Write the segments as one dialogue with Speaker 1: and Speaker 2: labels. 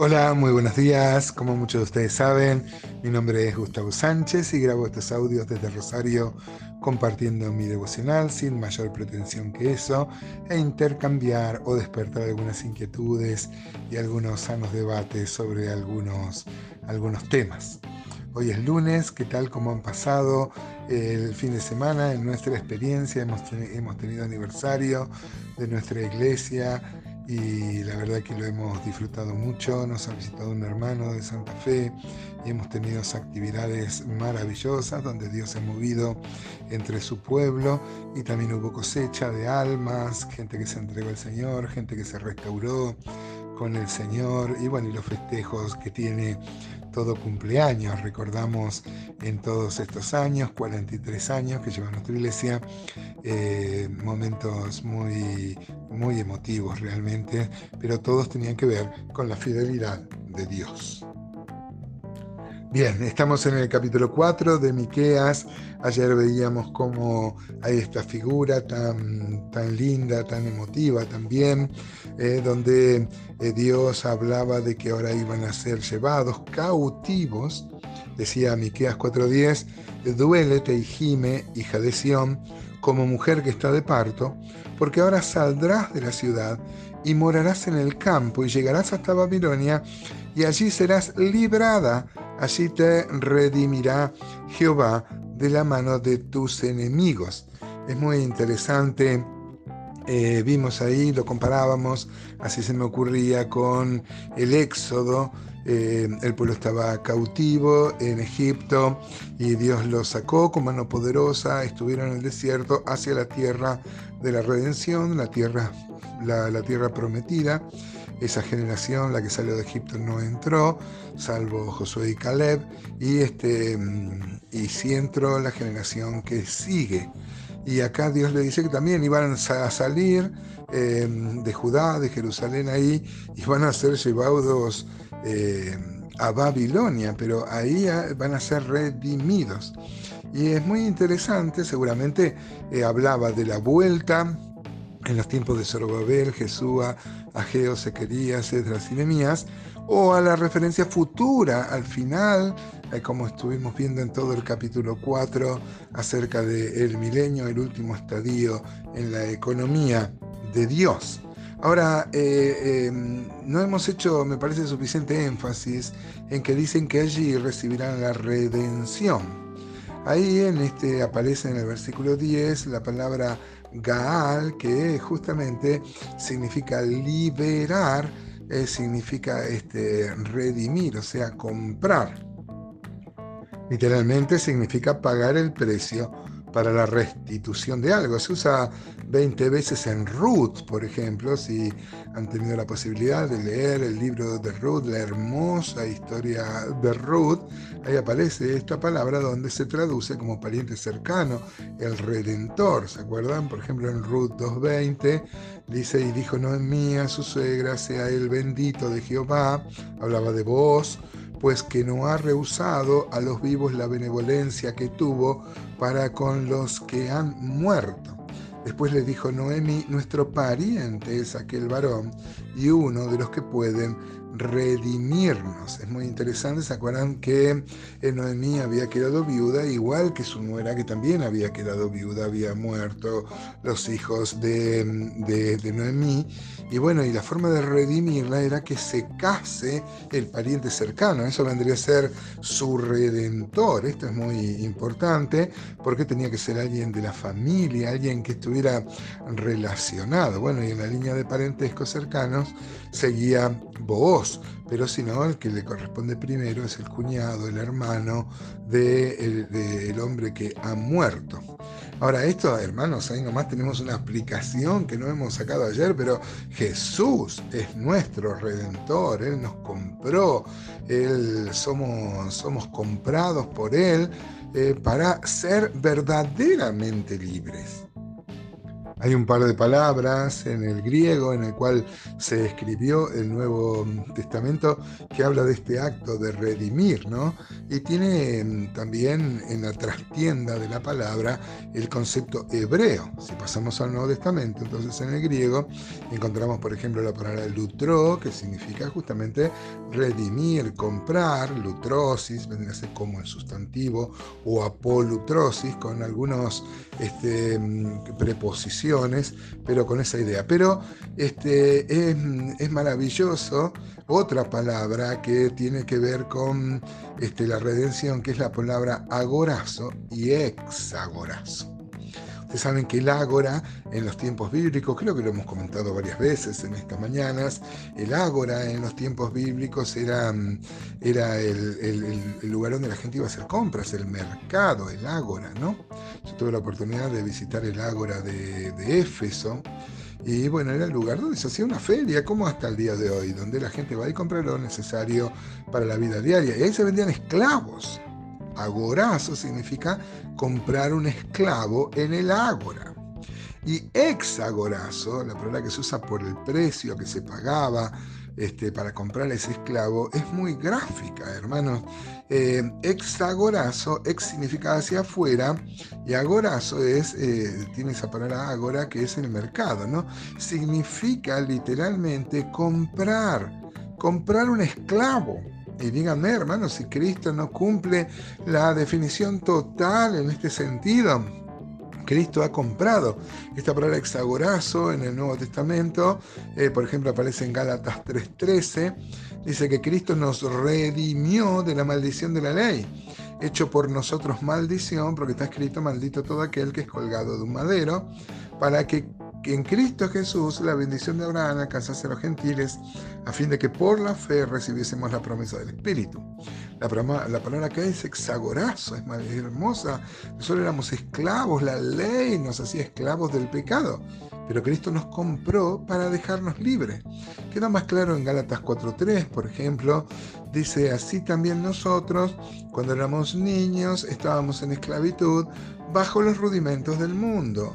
Speaker 1: Hola, muy buenos días. Como muchos de ustedes saben, mi nombre es Gustavo Sánchez y grabo estos audios desde Rosario compartiendo mi devocional sin mayor pretensión que eso e intercambiar o despertar algunas inquietudes y algunos sanos debates sobre algunos, algunos temas. Hoy es lunes, ¿qué tal como han pasado el fin de semana en nuestra experiencia? Hemos, hemos tenido aniversario de nuestra iglesia y la verdad que lo hemos disfrutado mucho. Nos ha visitado un hermano de Santa Fe y hemos tenido actividades maravillosas donde Dios se ha movido entre su pueblo y también hubo cosecha de almas, gente que se entregó al Señor, gente que se restauró con el Señor y bueno, y los festejos que tiene todo cumpleaños. Recordamos en todos estos años, 43 años que lleva nuestra iglesia, eh, momentos muy, muy emotivos realmente, pero todos tenían que ver con la fidelidad de Dios. Bien, estamos en el capítulo 4 de Miqueas. Ayer veíamos cómo hay esta figura tan, tan linda, tan emotiva también, eh, donde eh, Dios hablaba de que ahora iban a ser llevados cautivos. Decía Miqueas 4:10, duélete y gime, hija de Sión, como mujer que está de parto, porque ahora saldrás de la ciudad y morarás en el campo y llegarás hasta Babilonia y allí serás librada Allí te redimirá Jehová de la mano de tus enemigos. Es muy interesante. Eh, vimos ahí, lo comparábamos, así se me ocurría con el éxodo. Eh, el pueblo estaba cautivo en Egipto y Dios los sacó con mano poderosa, estuvieron en el desierto hacia la tierra de la redención, la tierra, la tierra prometida. Esa generación, la que salió de Egipto, no entró, salvo Josué y Caleb, y, este, y sí entró la generación que sigue. Y acá Dios le dice que también iban a salir em, de Judá, de Jerusalén ahí, y van a ser llevados em, a Babilonia, pero ahí van a ser redimidos. Y es muy interesante, seguramente eh, hablaba de la vuelta en los tiempos de Zorobabel, Jesúa, Ageo, Sequerías, Esdras y Nemías, o a la referencia futura al final, eh, como estuvimos viendo en todo el capítulo 4, acerca del milenio, el último estadio en la economía de Dios. Ahora, eh, em, no hemos hecho, me parece, suficiente énfasis en que dicen que allí recibirán la redención. Ahí en este aparece en el versículo 10 la palabra Gaal, que justamente significa liberar, eh, significa este, redimir, o sea, comprar. Literalmente significa pagar el precio para la restitución de algo. Se usa 20 veces en Ruth, por ejemplo, si han tenido la posibilidad de leer el libro de Ruth, la hermosa historia de Ruth, ahí aparece esta palabra donde se traduce como pariente cercano, el redentor. ¿Se acuerdan? Por ejemplo, en Ruth 2.20 dice, y dijo Noemí a su suegra, sea el bendito de Jehová, hablaba de vos, pues que no ha rehusado a los vivos la benevolencia que tuvo para con los que han muerto. Después le dijo Noemi, nuestro pariente es aquel varón y uno de los que pueden redimirnos. Es muy interesante, ¿se acuerdan que eh, Noemí había quedado viuda, igual que su nuera que también había quedado viuda, había muerto los hijos de, de, Noemí? Y bueno, y la forma de redimirla era que se case el pariente cercano, eso vendría a ser su redentor. Esto es muy importante porque tenía que ser alguien de la familia, alguien que estuviera relacionado. Bueno, y en la línea de parentescos cercanos seguía Pero si no, el que le corresponde primero es el cuñado, el hermano del de el hombre que ha muerto. Ahora, esto, hermanos, ahí nomás tenemos una aplicación que no hemos sacado ayer, pero Jesús es nuestro redentor, Él nos compró, Él somos, somos comprados por Él eh, para ser verdaderamente libres. Hay un par de palabras en el griego en el cual se escribió el Nuevo Testamento que habla de este acto de redimir, ¿no? Y tiene mm, también en la trastienda de la palabra el concepto hebreo. Si pasamos al Nuevo Testamento, entonces en el griego encontramos, por ejemplo, la palabra lutro, que significa justamente redimir, comprar, lutrosis, vendría a ser como el sustantivo, o apolutrosis, con algunos este, mm, pero con esa idea. Pero este, es, maravilloso otra palabra que tiene que ver con este, la redención, que es la palabra agorazo y exagorazo. Ustedes saben que el ágora en los tiempos bíblicos, creo que lo hemos comentado varias veces en estas mañanas, el ágora en los tiempos bíblicos era, era el, lugar donde la gente iba a hacer compras, el mercado, el ágora, ¿no? Yo tuve la oportunidad de visitar el ágora de, de Éfeso. Y bueno, era el lugar donde se hacía una feria, como hasta el día de hoy, donde la gente va y compra lo necesario para la vida diaria. Y ahí se vendían esclavos. Agorazo significa comprar un esclavo en el ágora. Y exagorazo, la palabra que se usa por el precio que se pagaba este, para comprar ese esclavo, es muy gráfica, hermanos. Eh, exagorazo, ex significa hacia afuera, y agorazo es, eh, tiene esa palabra agora que es el mercado, ¿no? Significa literalmente comprar, comprar un esclavo. Y díganme, hermanos, si Cristo no cumple la definición total en este sentido. Cristo ha comprado. Esta palabra exagorazo en el Nuevo Testamento, eh, por ejemplo, aparece en Gálatas 3:13, dice que Cristo nos redimió de la maldición de la ley, hecho por nosotros maldición, porque está escrito, maldito todo aquel que es colgado de un madero, para que en Cristo Jesús la bendición de Abraham alcanzase a los gentiles, a fin de que por la fe recibiésemos la promesa del Espíritu. La, la palabra que es hexagorazo, es más hermosa. Nosotros éramos esclavos, la ley nos hacía esclavos del pecado, pero Cristo nos compró para dejarnos libres. Queda más claro en Gálatas 4.3, por ejemplo, dice, así también nosotros, cuando éramos niños, estábamos en esclavitud bajo los rudimentos del mundo.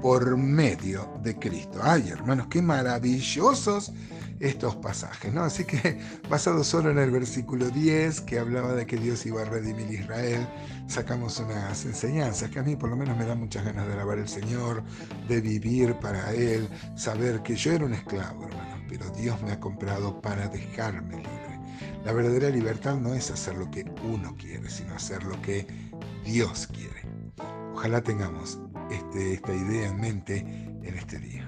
Speaker 1: por medio de Cristo. Ay, hermanos, qué maravillosos estos pasajes, ¿no? Así que basado solo en el versículo 10 que hablaba de que Dios iba a redimir Israel, sacamos unas enseñanzas que a mí por lo menos me da muchas ganas de alabar al Señor, de vivir para Él, saber que yo era un esclavo, hermanos, pero Dios me ha comprado para dejarme libre. La verdadera libertad no es hacer lo que uno quiere, sino hacer lo que Dios quiere. Ojalá tengamos este, esta idea en mente en este día.